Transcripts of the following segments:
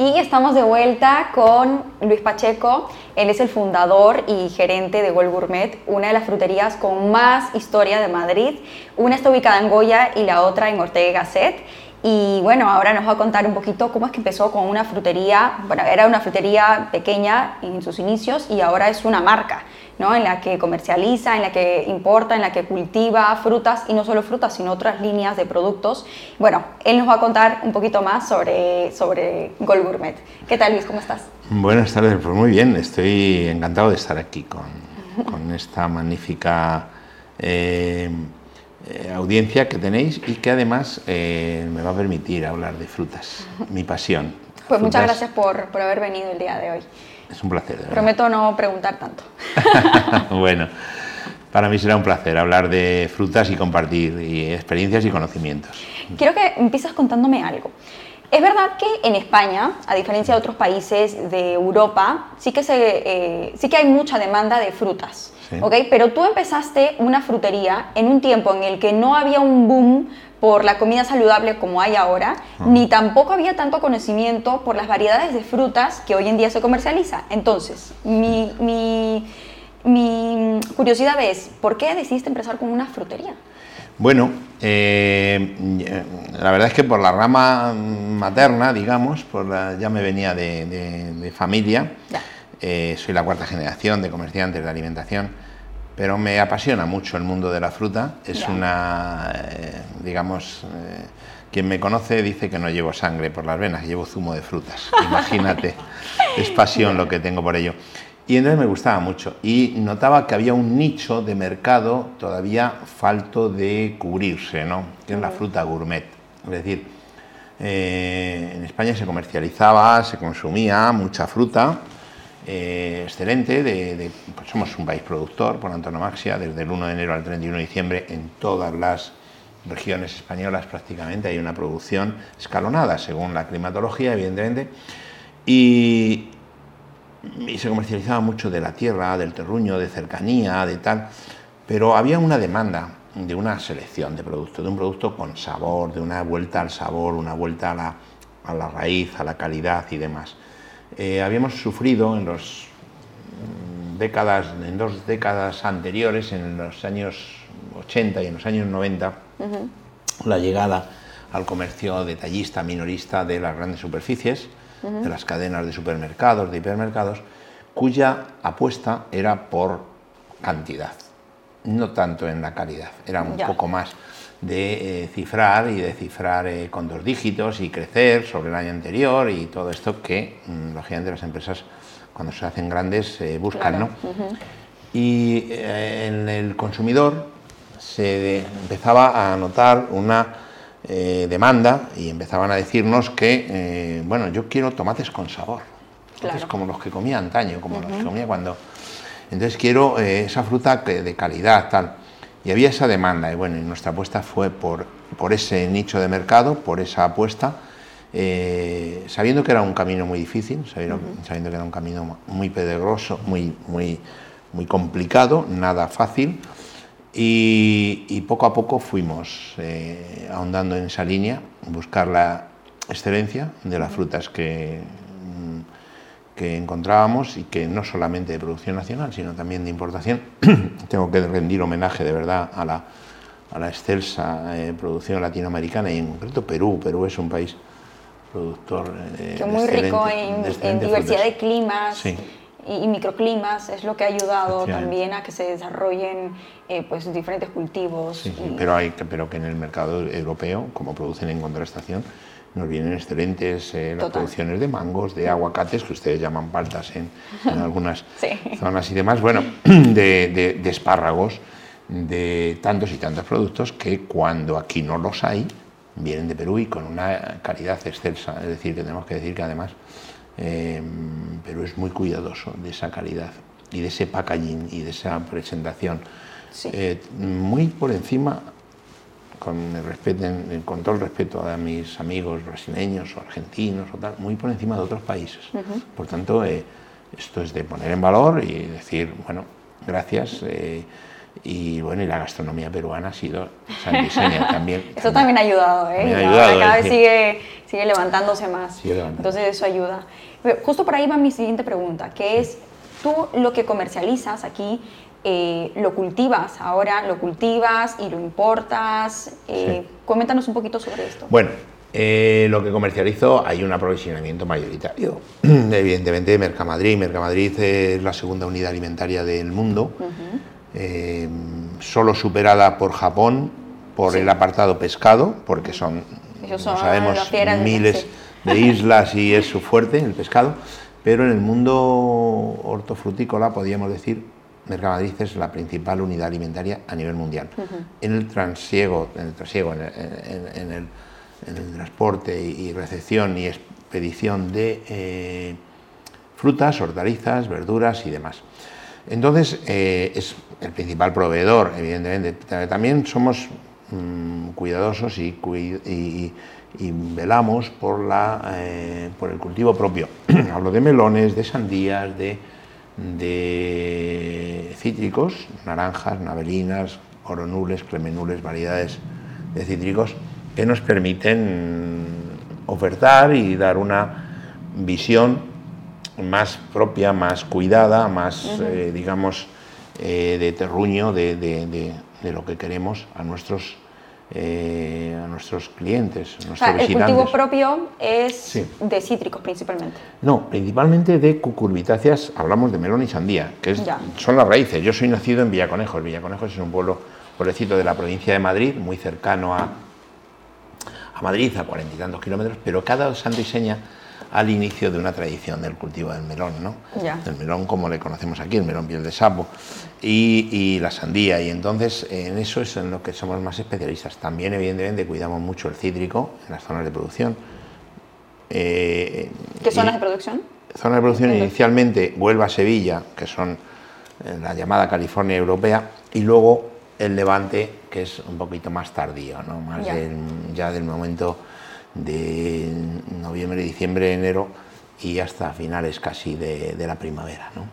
Y estamos de vuelta con Luis Pacheco. Él es el fundador y gerente de Gol Gourmet, una de las fruterías con más historia de Madrid. Una está ubicada en Goya y la otra en Ortega Gasset. Y bueno, ahora nos va a contar un poquito cómo es que empezó con una frutería, bueno, era una frutería pequeña en sus inicios y ahora es una marca, ¿no? En la que comercializa, en la que importa, en la que cultiva frutas y no solo frutas, sino otras líneas de productos. Bueno, él nos va a contar un poquito más sobre, sobre Gol Gourmet. ¿Qué tal Luis? ¿Cómo estás? Buenas tardes, pues muy bien, estoy encantado de estar aquí con, con esta magnífica... Eh, eh, audiencia que tenéis y que además eh, me va a permitir hablar de frutas, mi pasión. Pues muchas gracias por, por, haber venido el día de hoy. Es un placer. Prometo no preguntar tanto. bueno, para mí será un placer hablar de frutas y compartir experiencias y conocimientos. Quiero que empieces contándome algo. Es verdad que en España, a diferencia de otros países de Europa, sí que, se, eh, sí que hay mucha demanda de frutas. Pero tú empezaste una frutería en un tiempo en el que no había un boom por la comida saludable como hay ahora, ni tampoco había tanto conocimiento por las variedades de frutas que hoy en día se comercializa. Entonces, mi, mi, mi curiosidad es, ¿por qué decidiste empezar con una frutería? Bueno, eh, la verdad es que por la rama materna, digamos, por ya me venía de, familia. Eh, soy la cuarta generación de comerciantes de alimentación, pero me apasiona mucho el mundo de la fruta. Es una, eh, digamos, eh, quien me conoce dice que no llevo sangre por las venas, llevo zumo de frutas. Imagínate, es pasión lo que tengo por ello. Y entonces me gustaba mucho y notaba que había un nicho de mercado todavía falto de cubrirse, ¿no? que es la fruta gourmet. Es decir, en España se comercializaba, se consumía mucha fruta, eh, excelente. De, pues somos un país productor por antonomaxia, desde el 1 de enero al 31 de diciembre en todas las regiones españolas prácticamente hay una producción escalonada según la climatología, evidentemente, y, se comercializaba mucho de la tierra, del terruño, de cercanía, de tal, pero había una demanda de una selección de productos, de un producto con sabor, de una vuelta al sabor, una vuelta a la, a la raíz, a la calidad y demás. Eh, habíamos sufrido en los mm, décadas, en dos décadas anteriores, en los años 80 y en los años 90, la llegada al comercio detallista, minorista de las grandes superficies, de las cadenas de supermercados, de hipermercados, cuya apuesta era por cantidad, no tanto en la calidad, era un poco más de eh, cifrar y de cifrar eh, con dos dígitos y crecer sobre el año anterior y todo esto que, mm, lógicamente, las empresas cuando se hacen grandes eh, buscan, ¿no? Y en el consumidor se empezaba a notar una demanda y empezaban a decirnos que, bueno, yo quiero tomates con sabor, es como los que comía antaño, como los que comía cuando... Entonces quiero esa fruta de calidad, tal. Y había esa demanda, y bueno, y nuestra apuesta fue por, por ese nicho de mercado, por esa apuesta, eh, sabiendo que era un camino muy difícil, sabiendo, que era un camino muy peligroso, muy, muy, muy complicado, nada fácil, y, poco a poco fuimos eh, ahondando en esa línea, buscar la excelencia de las frutas que que encontrábamos y que no solamente de producción nacional, sino también de importación. Tengo que rendir homenaje de verdad a la, a la excelsa eh, producción latinoamericana y en concreto Perú. Perú es un país productor eh, muy rico en, diversidad de climas. Y, microclimas es lo que ha ayudado también a que se desarrollen eh, pues diferentes cultivos. Sí, pero, hay, pero que en el mercado europeo, como producen en contrastación, nos vienen excelentes eh, las producciones de mangos, de aguacates, que ustedes llaman paltas en, algunas zonas y demás, bueno, de, espárragos, de tantos y tantos productos que cuando aquí no los hay, vienen de Perú y con una calidad excelsa. Es decir, que tenemos que decir que además eh, Perú es muy cuidadoso de esa calidad y de ese packaging y de esa presentación. Eh, muy por encima con, el respeto, con todo el respeto a mis amigos brasileños o argentinos o tal, muy por encima de otros países. Por tanto, eh, esto es de poner en valor y decir, bueno, gracias. Eh, Y bueno, y la gastronomía peruana ha sido Santillana también. Eso también ha ayudado, ¿eh? Ha ayudado, cada vez sigue, sigue levantándose más. Entonces eso ayuda. Justo por ahí va mi siguiente pregunta, que es, tú lo que comercializas aquí, eh, lo cultivas ahora, lo cultivas y lo importas. Eh, coméntanos un poquito sobre esto. Bueno, eh, lo que comercializo hay un aprovisionamiento mayoritario. Evidentemente, Mercamadrid. Mercamadrid es la segunda unidad alimentaria del mundo, eh, solo superada por Japón por el apartado pescado, porque son, sabemos, miles de islas y es su fuerte, el pescado. Pero en el mundo hortofrutícola, podríamos decir, Mercamadrid es la principal unidad alimentaria a nivel mundial. En el transiego, en el, trasiego, en el en el transporte y recepción y expedición de eh, frutas, hortalizas, verduras y demás. Entonces, eh, es el principal proveedor, evidentemente. También somos mm, cuidadosos y, velamos por, la, eh, por el cultivo propio. Hablo de melones, de sandías, de, cítricos, naranjas, navelinas, oronules, clemenules, variedades de cítricos que nos permiten ofertar y dar una visión más propia, más cuidada, más, eh, digamos, eh, de terruño de, lo que queremos a nuestros, eh, a nuestros clientes. el cultivo propio es de cítricos principalmente. No, principalmente de cucurbitáceas, hablamos de melón y sandía, que son las raíces. Yo soy nacido en Villaconejos. Villaconejos es un pueblo, pueblecito de la provincia de Madrid, muy cercano a a Madrid, a cuarenta y tantos kilómetros, pero cada santo y seña al inicio de una tradición del cultivo del melón, ¿no? El melón como le conocemos aquí, el melón piel de sapo, y, la sandía, y entonces en eso es en lo que somos más especialistas. También, evidentemente, cuidamos mucho el cítrico en las zonas de producción. Eh, ¿Qué zonas de producción? Zonas de producción inicialmente Huelva-Sevilla, que son eh, la llamada California europea, y luego el Levante, que es un poquito más tardío, ¿no? más ya del momento de noviembre, diciembre, enero y hasta finales casi de, la primavera. ¿no?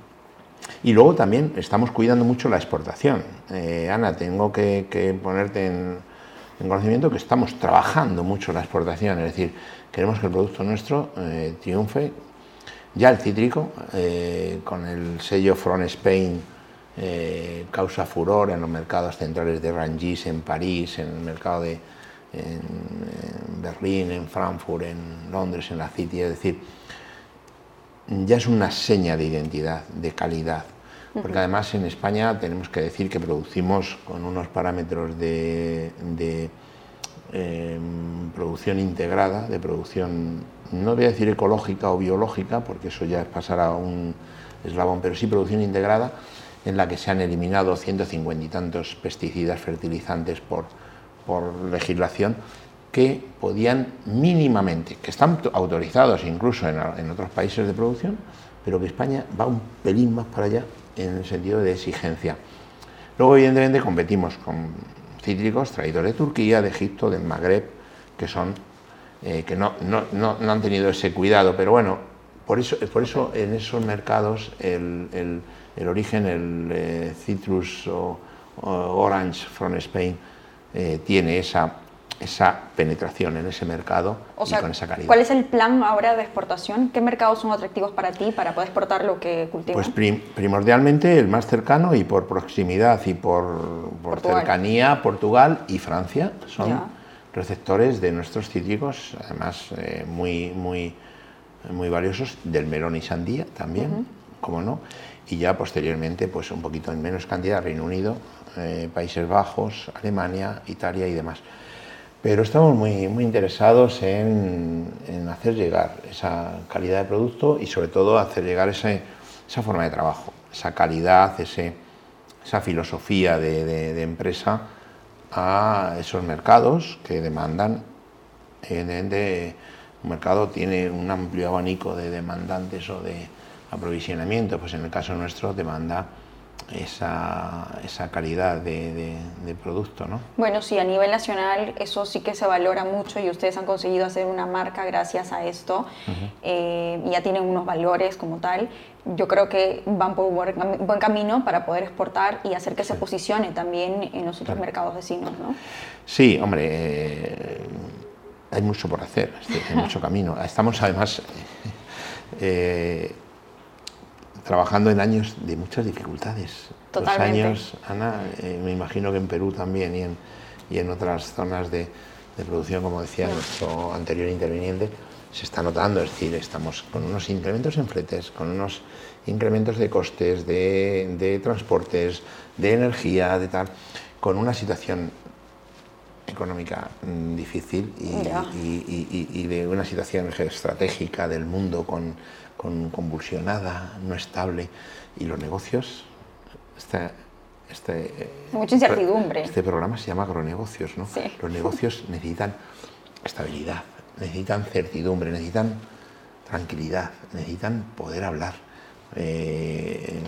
Y luego también estamos cuidando mucho la exportación. Eh, Ana, tengo que, ponerte en, conocimiento que estamos trabajando mucho la exportación, es decir, queremos que el producto nuestro eh, triunfe. Ya el cítrico, eh, con el sello From Spain, eh, causa furor en los mercados centrales de Rangis, en París, en el mercado de en, Berlín, en Frankfurt, en Londres, en la City, es decir, ya es una seña de identidad, de calidad. Porque además en España tenemos que decir que producimos con unos parámetros de, em, producción integrada, de producción, no voy a decir ecológica o biológica, porque eso ya es pasar a un eslabón, pero sí producción integrada, en la que se han eliminado 150 y tantos pesticidas, fertilizantes por, por legislación, que podían mínimamente, que están autorizados incluso en, otros países de producción, pero que España va un pelín más para allá en el sentido de exigencia. Luego, evidentemente, competimos con cítricos traídos de Turquía, de Egipto, del Magreb, que son eh, que no, no, no, han tenido ese cuidado, pero bueno, por eso, por eso en esos mercados el el origen, el eh, Citrus Orange from Spain, eh, tiene esa, esa penetración en ese mercado y con esa calidad. ¿Cuál es el plan ahora de exportación? ¿Qué mercados son atractivos para ti para poder exportar lo que cultivas? Pues primordialmente el más cercano y por proximidad y por, por cercanía, Portugal y Francia son receptores de nuestros cítricos, además eh, muy, muy, muy valiosos, del melón y sandía también, como no y ya posteriormente, pues un poquito en menos cantidad, Reino Unido, eh, Países Bajos, Alemania, Italia y demás. Pero estamos muy, muy interesados en, hacer llegar esa calidad de producto y sobre todo hacer llegar ese, esa forma de trabajo, esa calidad, ese, esa filosofía de, de, empresa a esos mercados que demandan, evidentemente, un mercado tiene un amplio abanico de demandantes o de, aprovisionamiento, pues en el caso nuestro demanda esa, esa calidad de, producto. ¿no? Bueno, sí, a nivel nacional eso sí que se valora mucho y ustedes han conseguido hacer una marca gracias a esto eh, y ya tienen unos valores como tal. Yo creo que van por un buen camino para poder exportar y hacer que se posicione también en los otros mercados vecinos. ¿no? Sí, hombre, eh, hay mucho por hacer, hay mucho camino. Estamos además... Eh, trabajando en años de muchas dificultades. Totalmente. Los años, Ana, eh, me imagino que en Perú también y en, y en otras zonas de, de producción, como decía nuestro anterior interviniente, se está notando, es decir, estamos con unos incrementos en fletes, con unos incrementos de costes, de, de transportes, de energía, de tal, con una situación económica mm, difícil y, y, y, y, de una situación estratégica del mundo con con convulsionada, no estable, y los negocios, este, este, mucha incertidumbre. Este programa se llama agronegocios, ¿no? Los negocios necesitan estabilidad, necesitan certidumbre, necesitan tranquilidad, necesitan poder hablar. Eh,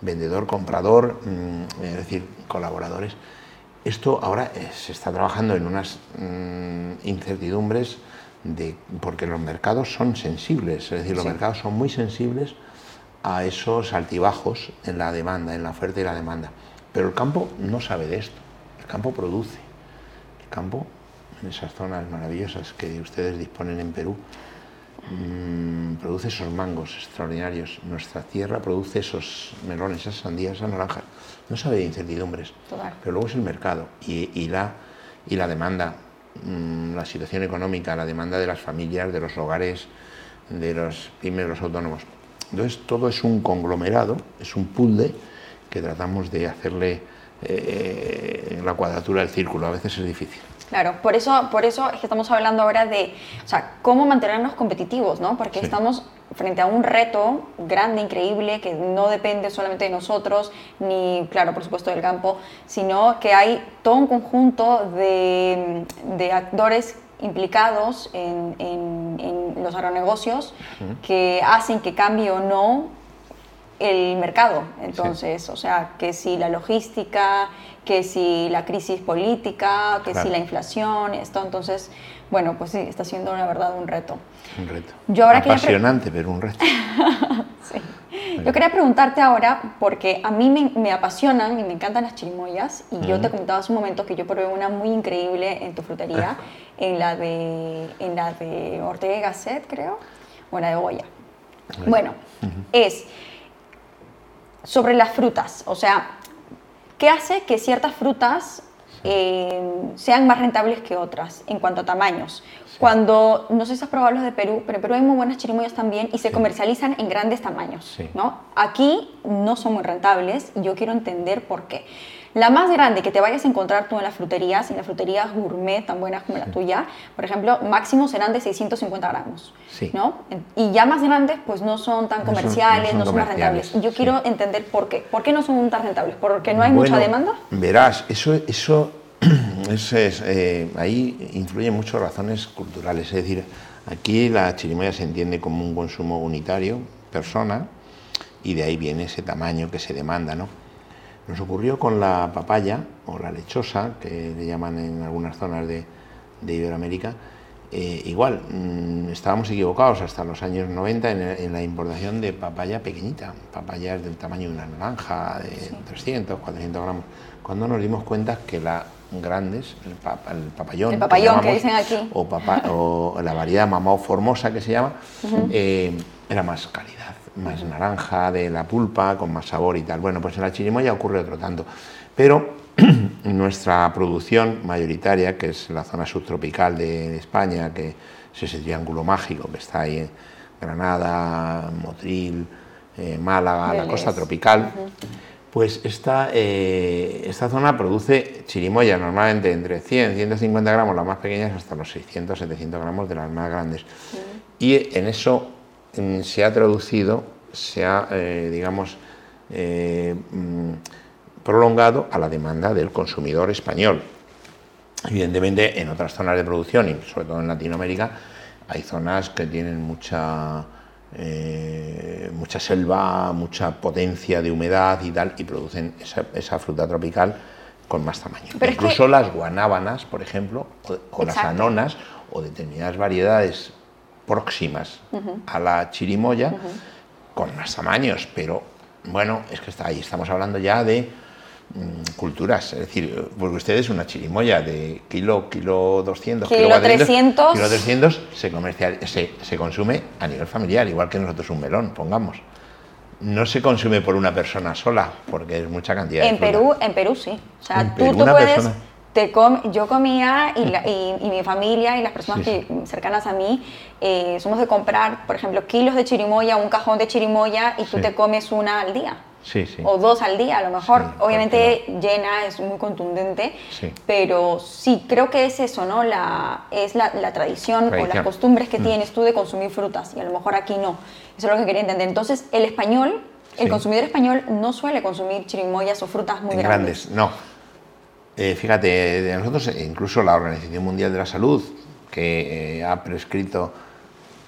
vendedor, comprador, mm, es decir, colaboradores. Esto ahora eh, se está trabajando en unas mm, incertidumbres porque los mercados son sensibles, es decir, los mercados son muy sensibles a esos altibajos en la demanda, en la oferta y la demanda. Pero el campo no sabe de esto, el campo produce. El campo, en esas zonas maravillosas que ustedes disponen en Perú, mm, produce esos mangos extraordinarios. Nuestra tierra produce esos melones, esas sandías, esas naranjas. No sabe de incertidumbres, pero luego es el mercado y, la, y la demanda la situación económica, la demanda de las familias, de los hogares, de los primeros autónomos. Entonces, todo es un conglomerado, es un puzzle que tratamos de hacerle eh, la cuadratura del círculo. A veces es difícil. Claro, por eso, por eso es que estamos hablando ahora de o sea, cómo mantenernos competitivos, ¿no? Porque estamos frente a un reto grande, increíble, que no depende solamente de nosotros, ni, claro, por supuesto, del campo, sino que hay todo un conjunto de, de actores implicados en, en, los agronegocios que hacen que cambie o no el mercado. Entonces, o sea, que si la logística, que si la crisis política, que si la inflación, esto, entonces, bueno, pues sí, está siendo una verdad un reto. Un reto. Yo ahora Apasionante, pero un reto. sí. Yo quería preguntarte ahora, porque a mí me, me apasionan y me encantan las chirimoyas, y yo te comentaba hace un momento que yo probé una muy increíble en tu frutería, en la de, en la de Ortega Gasset, creo, o la de Goya. Bueno, es sobre las frutas, o sea, ¿qué hace que ciertas frutas eh, sean más rentables que otras en cuanto a tamaños? Cuando, no sé si has probado los de Perú, pero en Perú hay muy buenas chirimoyas también y se comercializan en grandes tamaños, ¿no? Aquí no son muy rentables y yo quiero entender por qué. La más grande que te vayas a encontrar tú en las fruterías, en las fruterías gourmet tan buenas como la tuya, por ejemplo, máximo serán de 650 gramos, ¿no? Y ya más grandes, pues no son tan comerciales, no son, más rentables. Y yo quiero entender por qué. ¿Por qué no son tan rentables? ¿Porque no hay mucha demanda? Verás, eso, eso es, eh, ahí influyen muchas razones culturales. Es decir, aquí la chirimoya se entiende como un consumo unitario, persona, y de ahí viene ese tamaño que se demanda, ¿no? Nos ocurrió con la papaya o la lechosa, que le llaman en algunas zonas de, Iberoamérica. Eh, igual, mm, estábamos equivocados hasta los años 90 en, la importación de papaya pequeñita, papayas del tamaño de una naranja, de 300, 400 gramos, cuando nos dimos cuenta que la grandes, el, papayón, el papayón que, dicen aquí, o, la variedad mamao formosa que se llama, eh, era más calidad más naranja de la pulpa, con más sabor y tal. Bueno, pues en la chirimoya ocurre otro tanto. Pero nuestra producción mayoritaria, que es la zona subtropical de España, que es ese triángulo mágico que está ahí en Granada, Motril, eh, Málaga, la costa tropical, pues esta, eh, esta zona produce chirimoya normalmente entre 100 y 150 gramos, las más pequeñas, hasta los 600, 700 gramos de las más grandes. Y en eso se ha traducido, se ha, eh, digamos, eh, mm, prolongado a la demanda del consumidor español. Evidentemente, en otras zonas de producción, y sobre todo en Latinoamérica, hay zonas que tienen mucha eh, mucha selva, mucha potencia de humedad y tal, y producen esa, fruta tropical con más tamaño. Incluso las guanábanas, por ejemplo, o, las anonas, o determinadas variedades próximas a la chirimoya, con más tamaños, pero bueno, es que está ahí, estamos hablando ya de mm, culturas, es decir, porque ustedes una chirimoya de kilo, kilo 200, kilo, 300, kilo 300 se, comercial, se, se, consume a nivel familiar, igual que nosotros un melón, pongamos. No se consume por una persona sola, porque es mucha cantidad. En Perú, en Perú sí. O sea, tú, puedes, te yo comía y, mi familia y las personas que, cercanas a mí eh, somos de comprar, por ejemplo, kilos de chirimoya, un cajón de chirimoya y tú te comes una al día. Sí, sí. O dos al día, a lo mejor. Obviamente llena, es muy contundente, pero sí, creo que es eso, ¿no? La, es la, tradición, o las costumbres que mm. tienes tú de consumir frutas y a lo mejor aquí no. Eso es lo que quería entender. Entonces, el español, el consumidor español no suele consumir chirimoyas o frutas muy grandes. grandes. No, eh, fíjate, nosotros, eh, incluso la Organización Mundial de la Salud, que eh, ha prescrito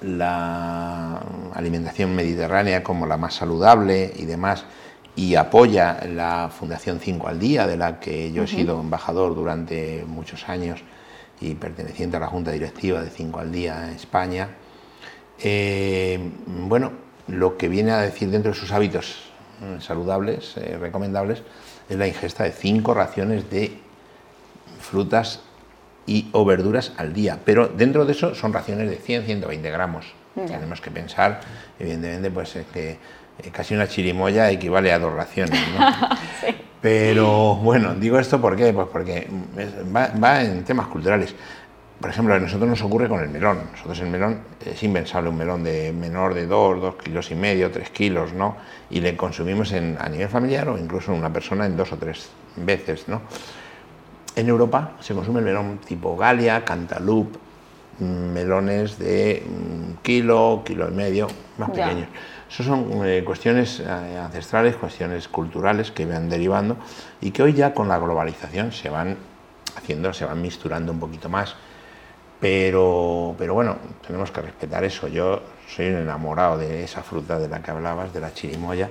la alimentación mediterránea como la más saludable y demás, y apoya la Fundación 5 al Día, de la que yo he sido embajador durante muchos años y perteneciente a la Junta Directiva de 5 al Día en España. bueno, lo que viene a decir dentro de sus hábitos saludables, recomendables, es la ingesta de cinco raciones de frutas y o verduras al día, pero dentro de eso son raciones de 100-120 gramos. Tenemos que pensar, evidentemente, pues que eh, casi una chirimoya equivale a dos raciones. Pero bueno, digo esto ¿por qué? Pues porque va, en temas culturales. Por ejemplo, a nosotros nos ocurre con el melón. Nosotros el melón es impensable un melón de menor de 2, 2 kilos y medio, 3 kilos, ¿no? Y le consumimos en, a nivel familiar o incluso en una persona en dos o tres veces, ¿no? En Europa se consume el melón tipo Galia, Cantaloupe, mm, melones de mm, kilo, kilo y medio, más pequeños. Esas son eh, cuestiones eh, ancestrales, cuestiones culturales que van derivando y que hoy ya con la globalización se van haciendo, se van misturando un poquito más. Pero, pero bueno, tenemos que respetar eso. Yo soy un enamorado de esa fruta de la que hablabas, de la chirimoya.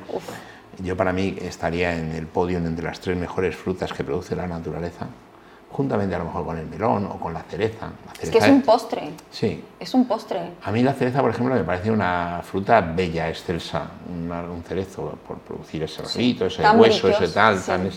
Yo para mí estaría en el podio entre las tres mejores frutas que produce la naturaleza juntamente a lo mejor con el melón o con la cereza. es que es un postre. Sí. Es un postre. A mí la cereza, por ejemplo, me parece una fruta bella, excelsa, un cerezo por producir ese rosito, ese hueso, ese tal. Tan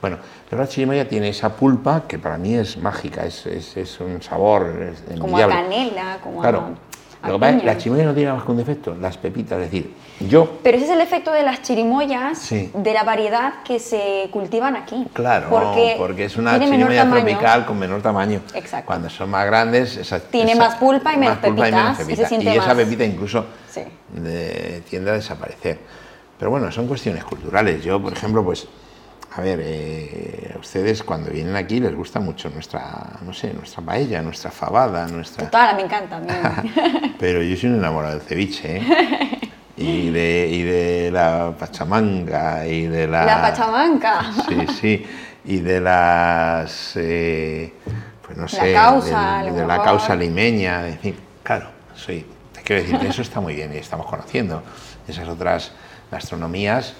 Bueno, la chirimoya tiene esa pulpa que para mí es mágica, es, es, un sabor Como a canela, como claro, la chirimoya no tiene más que un defecto, las pepitas, es decir, yo... Pero ese es el efecto de las chirimoyas, de la variedad que se cultivan aquí. Claro, porque, es una chirimoya tropical con menor tamaño. Exacto. Cuando son más grandes... Esa, tiene más pulpa y menos pepitas. Y, esa pepita incluso tiende a desaparecer. Pero bueno, son cuestiones culturales. Yo, por ejemplo, pues a ver, eh, a ustedes cuando vienen aquí les gusta mucho nuestra, no sé, nuestra paella, nuestra fabada, nuestra... Total, me encanta. Pero yo soy un enamorado del ceviche, ¿eh? Y de, y de la pachamanga, y de la... La pachamanca. Sí, sí, y de las... Eh, pues no sé, causa, de, la causa limeña, en fin, claro, soy... Quiero decir, eso está muy bien y estamos conociendo esas otras gastronomías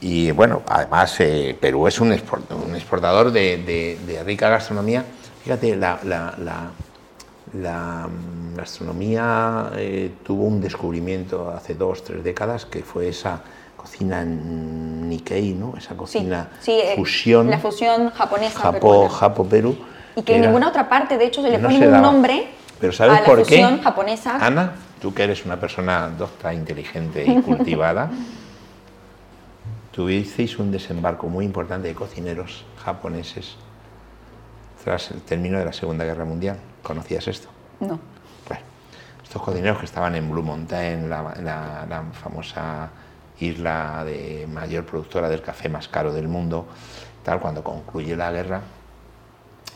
y bueno, además eh, Perú es un, exportador de, rica gastronomía. Fíjate, la, mm, gastronomía eh, tuvo un descubrimiento hace dos, tres décadas que fue esa cocina Nikkei, ¿no? esa cocina eh, fusión. La fusión japonesa. Japo, Japo Perú. Y que en ninguna otra parte, de hecho, se le pone un nombre Pero ¿sabes a la por fusión qué? japonesa. Ana, tú que eres una persona docta, inteligente y cultivada. tuvisteis un desembarco muy importante de cocineros japoneses tras el término de la Segunda Guerra Mundial. ¿Conocías esto? No. Bueno, estos cocineros que estaban en Blue Mountain, la, la, famosa isla de mayor productora del café más caro del mundo, tal, cuando concluye la guerra,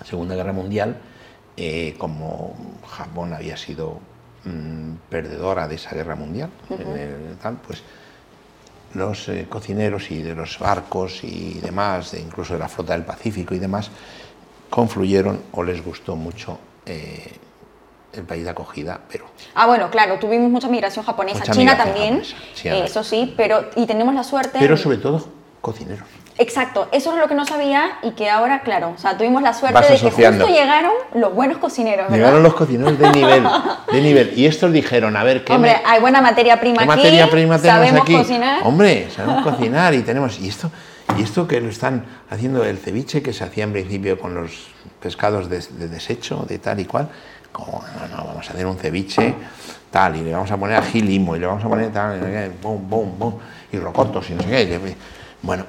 Segunda Guerra Mundial, eh, como Japón había sido mm, perdedora de esa guerra mundial, tal, pues los eh, cocineros y de los barcos y demás, incluso de la flota del Pacífico y demás, confluyeron o les gustó mucho eh, el país de acogida, pero... Ah, bueno, claro, tuvimos mucha migración japonesa, Mucha China migración también, japonesa, sí, a ver. eso sí, pero y tenemos la suerte... Pero sobre todo cocineros. Exacto, eso es lo que no sabía y que ahora, claro, o sea, tuvimos la suerte Vas de que justo llegaron los buenos cocineros, ¿verdad? Llegaron los cocineros de nivel, de nivel. Y estos dijeron, a ver, ¿qué, Hombre, me- hay buena materia prima qué aquí, materia prima tenemos sabemos aquí? cocinar. Hombre, sabemos cocinar y tenemos... Y esto, y esto que lo están haciendo el ceviche, que se hacía en principio con los pescados de, de desecho, de tal y cual, como, no, no, vamos a hacer un ceviche tal, y le vamos a poner ají limo, y le vamos a poner tal, y bum, bum, bum, y rocotos, y no sé qué. bueno,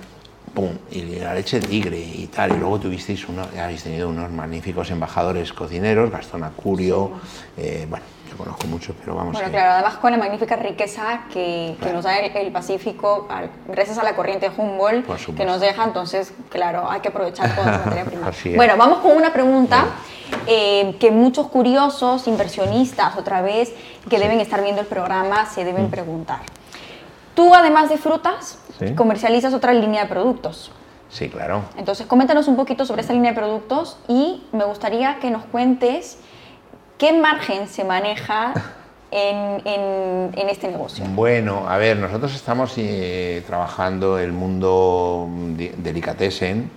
pum, y la leche de tigre y tal, y luego tuvisteis uno, habéis tenido unos magníficos embajadores cocineros, Gastón Acurio, eh, bueno, yo conozco muchos, pero vamos Bueno, que- claro, además con la magnífica riqueza que, que nos da el, el Pacífico, al- gracias a la corriente Humboldt, que nos deja, entonces, claro, hay que aprovechar toda esa materia prima. Bueno, vamos con una pregunta eh, que muchos curiosos, inversionistas, otra vez, que deben estar viendo el programa, se Mm. deben preguntar. Tú, además de frutas, Sí. comercializas otra línea de productos. Sí, claro. Entonces, coméntanos un poquito sobre esta línea de productos y me gustaría que nos cuentes qué margen se maneja en, en- en este negocio. Bueno, a ver, nosotros estamos eh, trabajando el mundo de- delicatessen,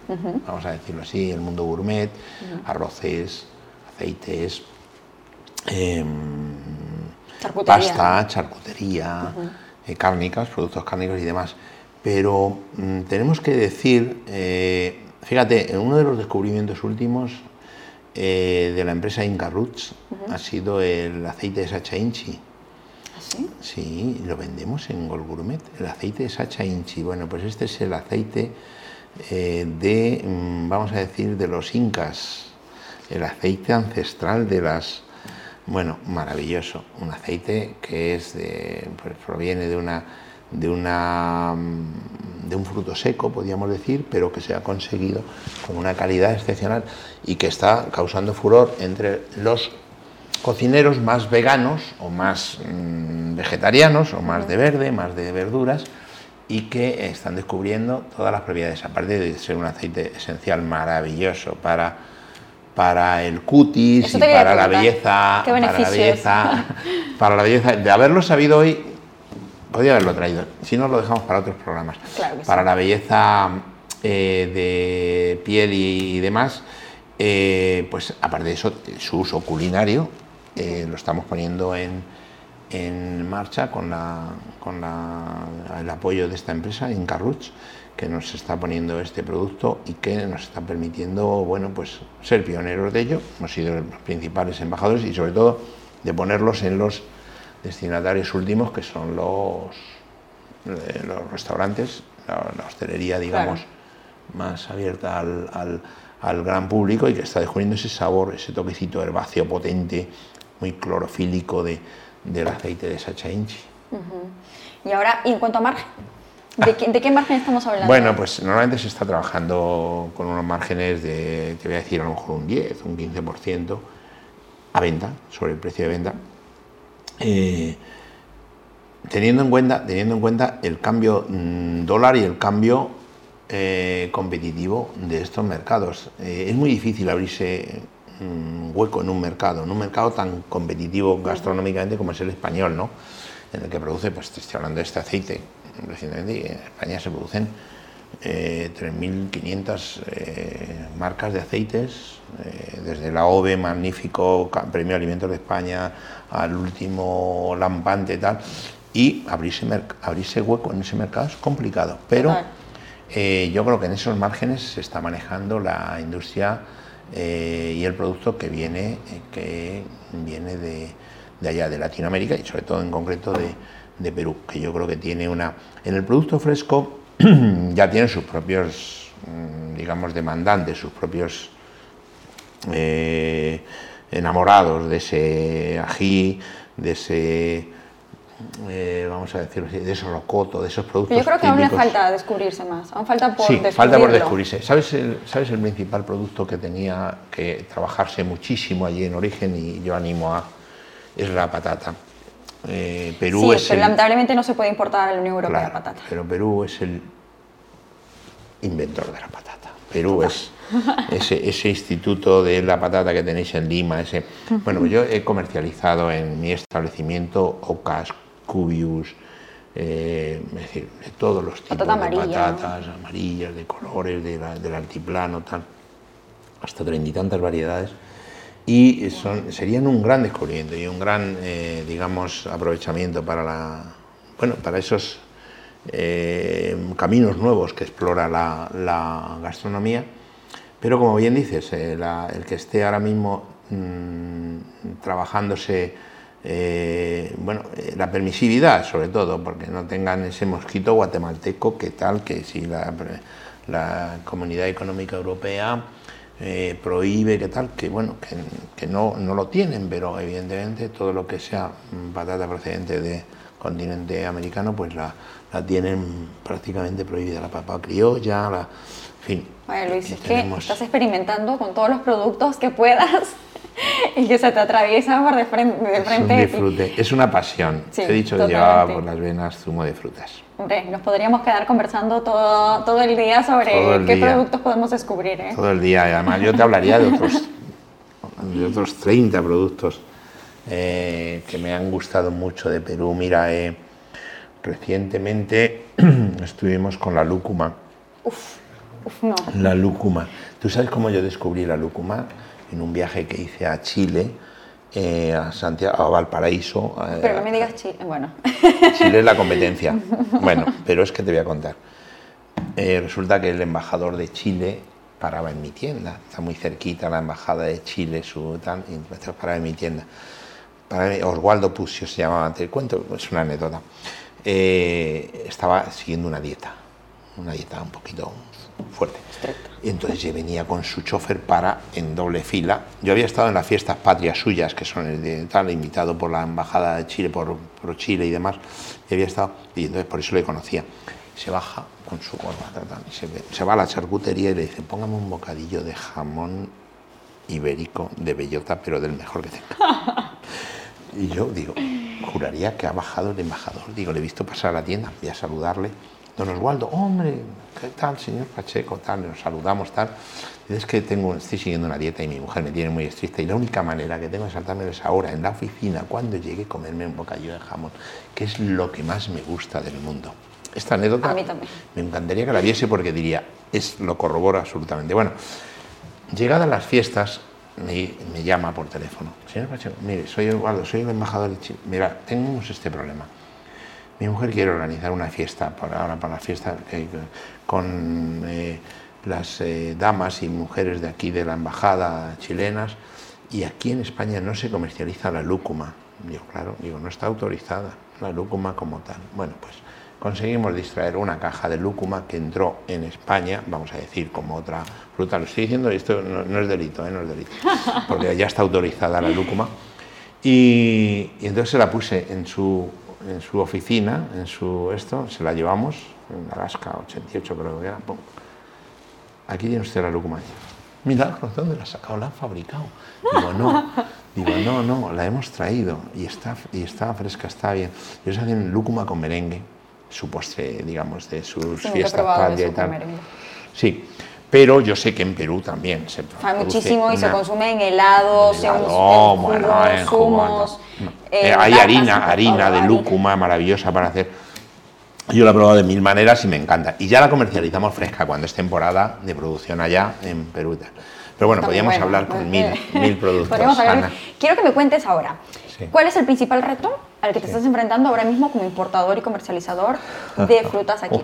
vamos a decirlo así, el mundo gourmet, arroces, aceites, em, Charcutería. pasta, charcutería, eh, cárnicas, productos cárnicos y demás. Pero mm, tenemos que decir, eh, fíjate, en uno de los descubrimientos últimos eh, de la empresa Inca Roots ha sido el aceite de Sacha Inchi. ¿Así? Sí, lo vendemos en Gol Gourmet, el aceite de Sacha Inchi. Bueno, pues este es el aceite de, mm, vamos a decir, de los incas, el aceite ancestral de las... Bueno, maravilloso, un aceite que es de, pues proviene de una, de una, mm, de un fruto seco, podríamos decir, pero que se ha conseguido con una calidad excepcional y que está causando furor entre los cocineros más veganos o más mm, vegetarianos o más de verde, más de verduras y que están descubriendo todas las propiedades, aparte de ser un aceite esencial maravilloso para, para el cutis y para la belleza, ¿Qué para la belleza, para la belleza. De haberlo sabido hoy, podría haberlo traído, si no lo dejamos para otros programas. Claro que sí. para la belleza eh, de piel y, y demás, eh, pues aparte de eso, su uso culinario eh, lo estamos poniendo en, en marcha con, la, con la- el apoyo de esta empresa, Inca Roots, que nos está poniendo este producto y que nos está permitiendo bueno, pues, ser pioneros de ello. Hemos sido los principales embajadores y sobre todo de ponerlos en los destinatarios últimos, que son los, eh, los restaurantes, la, la hostelería, digamos, más abierta al, al- al gran público y que está descubriendo ese sabor, ese toquecito herbáceo potente, muy clorofílico de, del aceite de Sacha Inchi. Y ahora, y en cuanto a margen, ¿de qué, margen estamos hablando? Bueno, pues normalmente se está trabajando con unos márgenes de, te voy a decir, a lo mejor un 10, un 15% a venta, sobre el precio de venta. Eh, teniendo, en cuenta, teniendo en cuenta el cambio mm, dólar y el cambio eh, competitivo de estos mercados. Eh, es muy difícil abrirse un hueco en un mercado, en un mercado tan competitivo gastronómicamente como es el español, ¿no? En el que produce, pues te estoy hablando de este aceite, recientemente, en España se producen eh, 3.500 eh, marcas de aceites, eh, desde la OVE, magnífico, Premio Alimentos de España, al último lampante y tal, y abrirse, abrirse hueco en ese mercado es complicado, pero eh, yo creo que en esos márgenes se está manejando la industria y el producto que viene, que viene de, de allá, de Latinoamérica y sobre todo en concreto de, de Perú, que yo creo que tiene una... En el producto fresco ya tiene sus propios, mm, digamos, demandantes, sus propios eh, enamorados de ese ají, de ese... eh, vamos a decirlo así, de esos rocoto, de esos productos yo creo que aún le falta descubrirse más, aún falta por Sí, falta por descubrirse. ¿Sabes el, ¿Sabes el principal producto que tenía que trabajarse muchísimo allí en origen y yo animo a... es la patata. Eh, Perú Sí, es pero el... lamentablemente no se puede importar a la Unión Europea claro, patata. pero Perú es el inventor de la patata. Perú es... ese, ese instituto de la patata que tenéis en Lima, ese... Bueno, yo he comercializado en mi establecimiento ocas, cubius, eh, es decir, de todos los tipos de patatas, amarillas, de colores, del altiplano, tal, hasta treinta y tantas variedades. Y serían un gran descubrimiento y un gran, eh, digamos, aprovechamiento para, la, bueno, para esos eh, caminos nuevos que explora la, gastronomía. Pero como bien dices, el que esté ahora mismo mm, trabajándose eh, bueno, eh, la permisividad sobre todo, porque no tengan ese mosquito guatemalteco que tal, que si la, Comunidad Económica Europea eh, prohíbe, que tal, que bueno, que, no, no, lo tienen, pero evidentemente todo lo que sea patata procedente de continente americano, pues la, la tienen prácticamente prohibida, la papa criolla, la, en fin. Bueno, Luis, es que estás experimentando con todos los productos que puedas y que se te atraviesa por de frente. es un disfrute, es una pasión. te he dicho que llevaba por las venas zumo de frutas. Hombre, nos podríamos quedar conversando todo, todo el día sobre qué productos podemos descubrir. ¿eh? Todo el día, además yo te hablaría de otros, de otros 30 productos eh, que me han gustado mucho de Perú. Mira, eh, recientemente estuvimos con la lúcuma. Uf, uf, no. La lúcuma. ¿Tú sabes cómo yo descubrí la lúcuma? en un viaje que hice a Chile, eh, a Santiago, a Valparaíso. Eh, pero no me digas Chile, bueno. Chile es la competencia. Bueno, pero es que te voy a contar. Eh, resulta que el embajador de Chile paraba en mi tienda, está muy cerquita la embajada de Chile, su tal, y paraba en mi tienda. Para Oswaldo Pucio se llamaba, te cuento, es una anécdota. estaba siguiendo una dieta, una dieta un poquito fuerte. Y entonces yo venía con su chofer para en doble fila. Yo había estado en las fiestas patrias suyas, que son el de tal, invitado por la Embajada de Chile, por, por Chile y demás. Y había estado, y entonces por eso le conocía. Se baja con su corbata, y se, se va a la charcutería y le dice, póngame un bocadillo de jamón ibérico de bellota, pero del mejor que tenga. y yo digo, juraría que ha bajado el embajador. Digo, le he visto pasar a la tienda, voy a saludarle Don Oswaldo, hombre, ¿qué tal, señor Pacheco? Tal, nos saludamos, tal. es que tengo, estoy siguiendo una dieta y mi mujer me tiene muy estricta y la única manera que tengo de saltarme es ahora, en la oficina, cuando llegue a comerme un bocadillo de jamón, que es lo que más me gusta del mundo. Esta anécdota me encantaría que la viese porque diría, es lo corroboro absolutamente. Bueno, llegadas las fiestas, me, me, llama por teléfono. Señor Pacheco, mire, soy Oswaldo, soy el embajador de Chile. Mira, tenemos este problema mi mujer quiere organizar una fiesta para ahora para la fiesta eh, con eh, las eh, damas y mujeres de aquí de la embajada chilenas y aquí en España no se comercializa la lúcuma. Digo, claro, digo, no está autorizada la lúcuma como tal. Bueno, pues conseguimos distraer una caja de lúcuma que entró en España, vamos a decir, como otra fruta. Lo estoy diciendo, esto no, es delito, no es delito, porque ya está autorizada la lúcuma. Y, y entonces se la puse en su en su oficina, en su esto, se la llevamos, en Alaska 88 creo que era, aquí tiene usted la lúcuma. Mira, ¿dónde la ha sacado? La han fabricado. Digo, no, digo, no, no, la hemos traído y está, y está fresca, está bien. Ellos hacen lúcuma con merengue, su postre, digamos, de sus fiestas patria y tal. Sí, pero yo sé que en Perú también se Hay muchísimo y se consume en helados, en, en, jugos, eh, hay harina, harina de lúcuma maravillosa para hacer. Yo la he probado de mil maneras y me encanta. Y ya la comercializamos fresca cuando es temporada de producción allá en Perú. Pero bueno, podríamos hablar con mil, mil productos. Quiero que me cuentes ahora, ¿cuál es el principal reto al que te estás enfrentando ahora mismo como importador y comercializador de frutas aquí? Oh,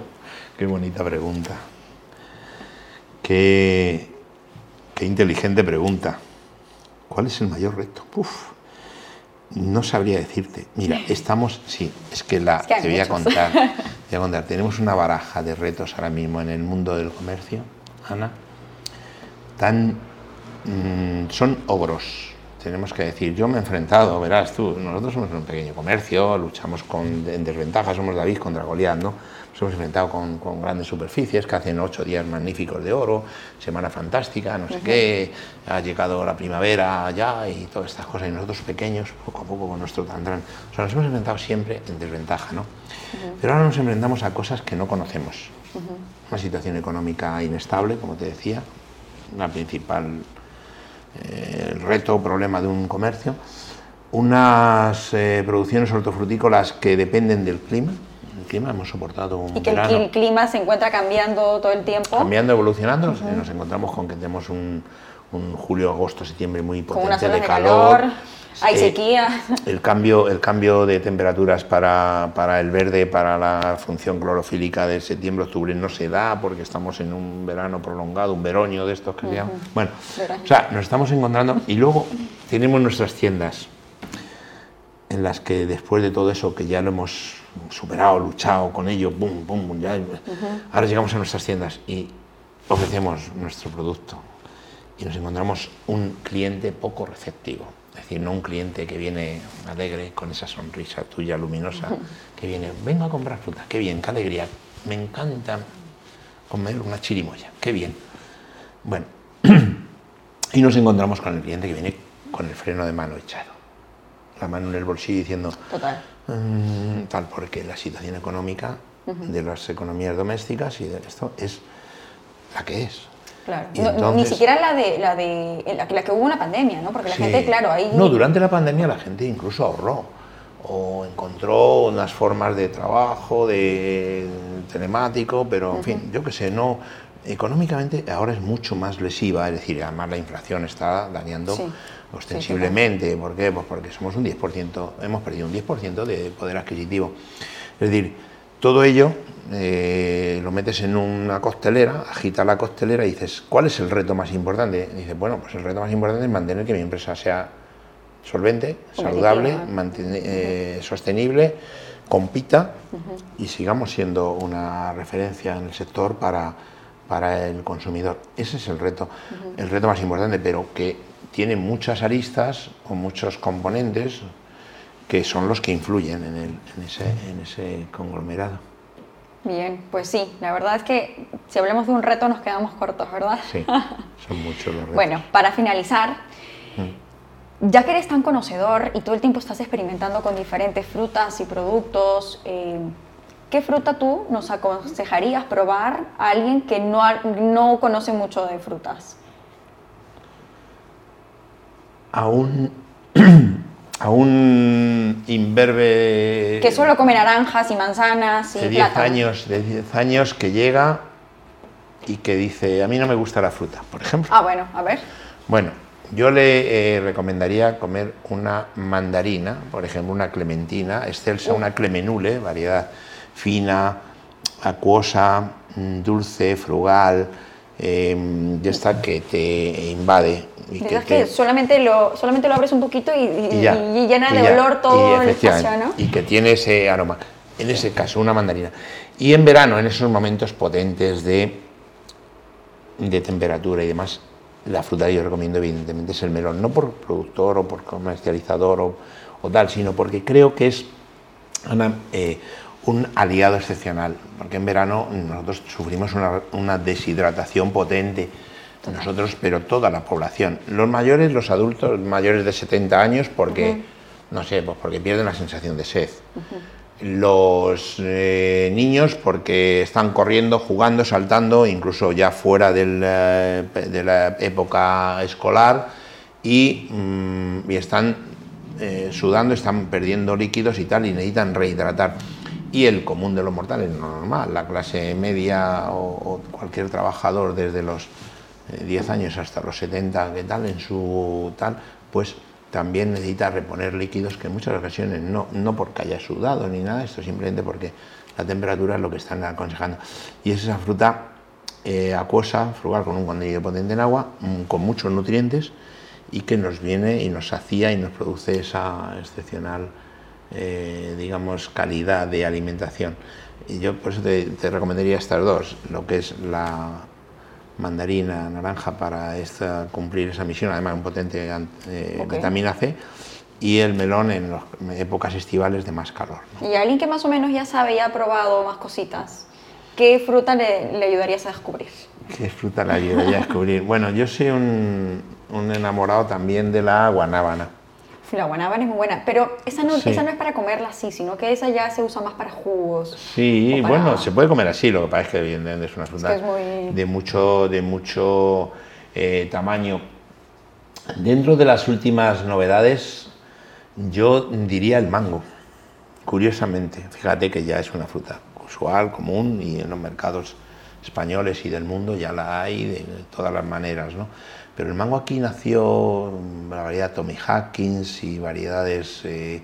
qué bonita pregunta. Qué, qué inteligente pregunta. ¿Cuál es el mayor reto? Uf, no sabría decirte. Mira, estamos, sí, es que la te voy a contar, voy a contar. Tenemos una baraja de retos ahora mismo en el mundo del comercio, Ana. Tan mm, son ogros. Tenemos que decir, yo me he enfrentado, verás tú, nosotros somos un pequeño comercio, luchamos con, en desventaja, somos David contra Goliat, ¿no? Nos hemos enfrentado con, con, grandes superficies que hacen ocho días magníficos de oro, semana fantástica, no sé qué, ha llegado la primavera ya y todas estas cosas, y nosotros pequeños, poco a poco con nuestro tandrán. O sea, nos hemos enfrentado siempre en desventaja, ¿no? Pero ahora nos enfrentamos a cosas que no conocemos. Una situación económica inestable, como te decía, la principal eh, reto o problema de un comercio. Unas eh, producciones hortofrutícolas que dependen del clima. El clima hemos soportado un y que el clima se encuentra cambiando todo el tiempo. Cambiando, evolucionando. Nos encontramos con que tenemos un, julio, agosto, septiembre muy potente de, calor hay sequía. El cambio, el cambio de temperaturas para, para, el verde, para la función clorofílica de septiembre, octubre no se da porque estamos en un verano prolongado, un veroño de estos que se llaman. Bueno, o sea, nos estamos encontrando y luego tenemos nuestras tiendas en las que después de todo eso que ya lo hemos superado, luchado con ello, boom, boom, ya, ahora llegamos a nuestras tiendas y ofrecemos nuestro producto y nos encontramos un cliente poco receptivo. Es decir, no un cliente que viene alegre con esa sonrisa tuya luminosa, que viene, vengo a comprar fruta, qué bien, qué alegría, me encanta comer una chirimoya, qué bien. Bueno, y nos encontramos con el cliente que viene con el freno de mano echado, la mano en el bolsillo diciendo, Total. Mm, tal, porque la situación económica de las economías domésticas y de esto es la que es. Claro. ni siquiera la de, la de la, que hubo una pandemia, ¿no? Porque la gente, claro, ahí... No, durante la pandemia la gente incluso ahorró o encontró unas formas de trabajo, de telemático, pero en fin, yo qué sé, no... Económicamente ahora es mucho más lesiva, es decir, además la inflación está dañando ostensiblemente. ¿Por qué? Pues porque somos un 10%, hemos perdido un 10% de poder adquisitivo. Es decir, todo ello eh, lo metes en una costelera, agita la costelera y dices, ¿cuál es el reto más importante? Y dices, bueno, pues el reto más importante es mantener que mi empresa sea solvente, saludable, eh, sostenible, compita y sigamos siendo una referencia en el sector para, para el consumidor. Ese es el reto, el reto más importante, pero que tiene muchas aristas o muchos componentes que son los que influyen en, en, ese, en ese conglomerado. Bien, pues sí, la verdad es que si hablamos de un reto nos quedamos cortos, ¿verdad? Sí, son muchos los retos. Bueno, para finalizar, mm. ya que eres tan conocedor y todo el tiempo estás experimentando con diferentes frutas y productos, eh, ¿qué fruta tú nos aconsejarías probar a alguien que no, no conoce mucho de frutas? Aún a un imberbe... Que solo come naranjas y manzanas y de 10 años, de 10 años que llega y que dice, a mí no me gusta la fruta, por ejemplo. Ah, bueno, a ver. Bueno, yo le eh, recomendaría comer una mandarina, por ejemplo, una clementina, excelsa, una clemenule, variedad fina, acuosa, mm, dulce, frugal, eh, de esta que te invade y que, solamente, lo, solamente lo abres un poquito y, llena de olor todo el espacio, ¿no? Y que tiene ese aroma. En ese caso, una mandarina. Y en verano, en esos momentos potentes de, de temperatura y demás, la fruta que yo recomiendo evidentemente es el melón, no por productor o por comercializador o, tal, sino porque creo que es eh, un aliado excepcional, porque en verano nosotros sufrimos una, una deshidratación potente nosotros, pero toda la población. Los mayores, los adultos mayores de 70 años, porque, no sé, pues porque pierden la sensación de sed. Los eh, niños, porque están corriendo, jugando, saltando, incluso ya fuera eh, de la época escolar, y, mm, están eh, sudando, están perdiendo líquidos y tal, y necesitan rehidratar. Y el común de los mortales, normal, la clase media o cualquier trabajador desde los 10 años hasta los 70, que tal, en su tal, pues también necesita reponer líquidos que en muchas ocasiones no, no porque haya sudado ni nada, esto simplemente porque la temperatura es lo que están aconsejando. Y es esa fruta eh, acuosa, frugal, con un contenido potente en agua, mm, con muchos nutrientes y que nos viene y nos hacía y nos produce esa excepcional, eh, digamos, calidad de alimentación. Y yo por eso te, te recomendaría estas dos, lo que es la mandarina, naranja para esta, cumplir esa misión, además un potente eh, vitamina C, y el melón en las épocas estivales de más calor. Y alguien que más o menos ya sabe y ha probado más cositas, ¿qué fruta le, le ayudarías a descubrir? ¿Qué fruta le ayudaría a descubrir? bueno, yo soy un, un enamorado también de la guanábana la guanábana es muy buena, pero esa no, esa no es para comerla así, sino que esa ya se usa más para jugos. Sí, bueno, se puede comer así, lo que pasa es que evidentemente es una fruta de mucho, de mucho eh, tamaño. Dentro de las últimas novedades, yo diría el mango, curiosamente. Fíjate que ya es una fruta usual, común, y en los mercados españoles y del mundo ya la hay de todas las maneras, ¿no? Pero el mango aquí nació la variedad Tommy Hackins y variedades eh,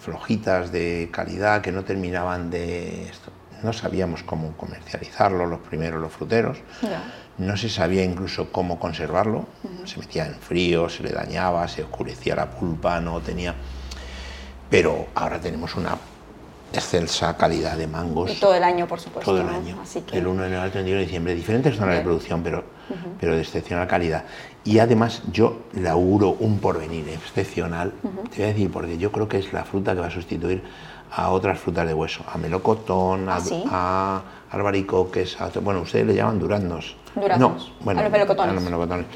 flojitas de calidad que no terminaban de... Esto. No sabíamos cómo comercializarlo los primeros, los fruteros. No se sabía incluso cómo conservarlo. Se metía en frío, se le dañaba, se oscurecía la pulpa, no tenía... Pero ahora tenemos una excelsa calidad de mangos. Y todo el año, por supuesto. Todo el año. Así que... El 1 de enero al 31 de diciembre. Diferentes zonas de producción, pero, pero de excepcional calidad. Y además yo le auguro un porvenir excepcional. Te voy a decir, porque yo creo que es la fruta que va a sustituir a otras frutas de hueso. A melocotón, a, ¿Ah, albaricoques, a, bueno, ustedes le llaman duraznos. Duraznos. No, bueno, a los melocotones. A los melocotones,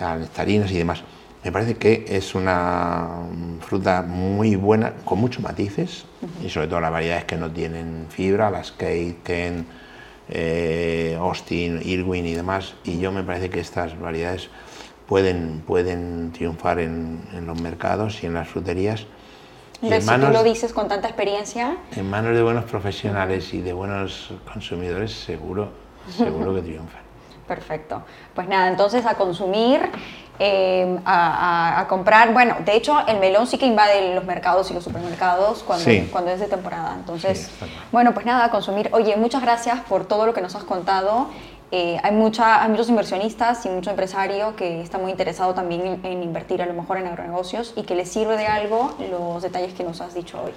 a nectarinas y demás. Me parece que es una fruta muy buena, con muchos matices, y sobre todo las variedades que no tienen fibra, las Kate, Ken, eh, Austin, Irwin y demás, y yo me parece que estas variedades pueden, pueden triunfar en, los mercados y en las fruterías. Y si tú lo dices con tanta experiencia. En manos de buenos profesionales y de buenos consumidores, seguro, seguro que triunfan. Perfecto. Pues nada, entonces a consumir, eh, a, comprar. Bueno, de hecho, el melón sí que invade los mercados y los supermercados cuando, cuando es de temporada. Entonces, bueno, pues nada, consumir. Oye, muchas gracias por todo lo que nos has contado. Eh, hay, mucha, hay muchos inversionistas y mucho empresario que está muy interesado también en, invertir a lo mejor en agronegocios y que les sirve de algo los detalles que nos has dicho hoy.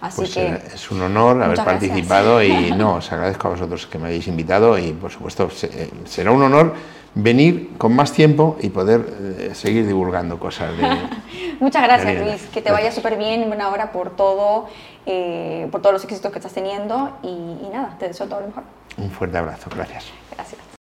Así pues, que eh, es un honor haber participado y no, os agradezco a vosotros que me hayáis invitado y por supuesto eh, será un honor venir con más tiempo y poder seguir divulgando cosas de... Muchas gracias Luis, que te vaya súper bien, buena hora por todo, por todos los éxitos que estás teniendo y, y nada, te deseo todo lo mejor. Un fuerte abrazo, gracias. Gracias.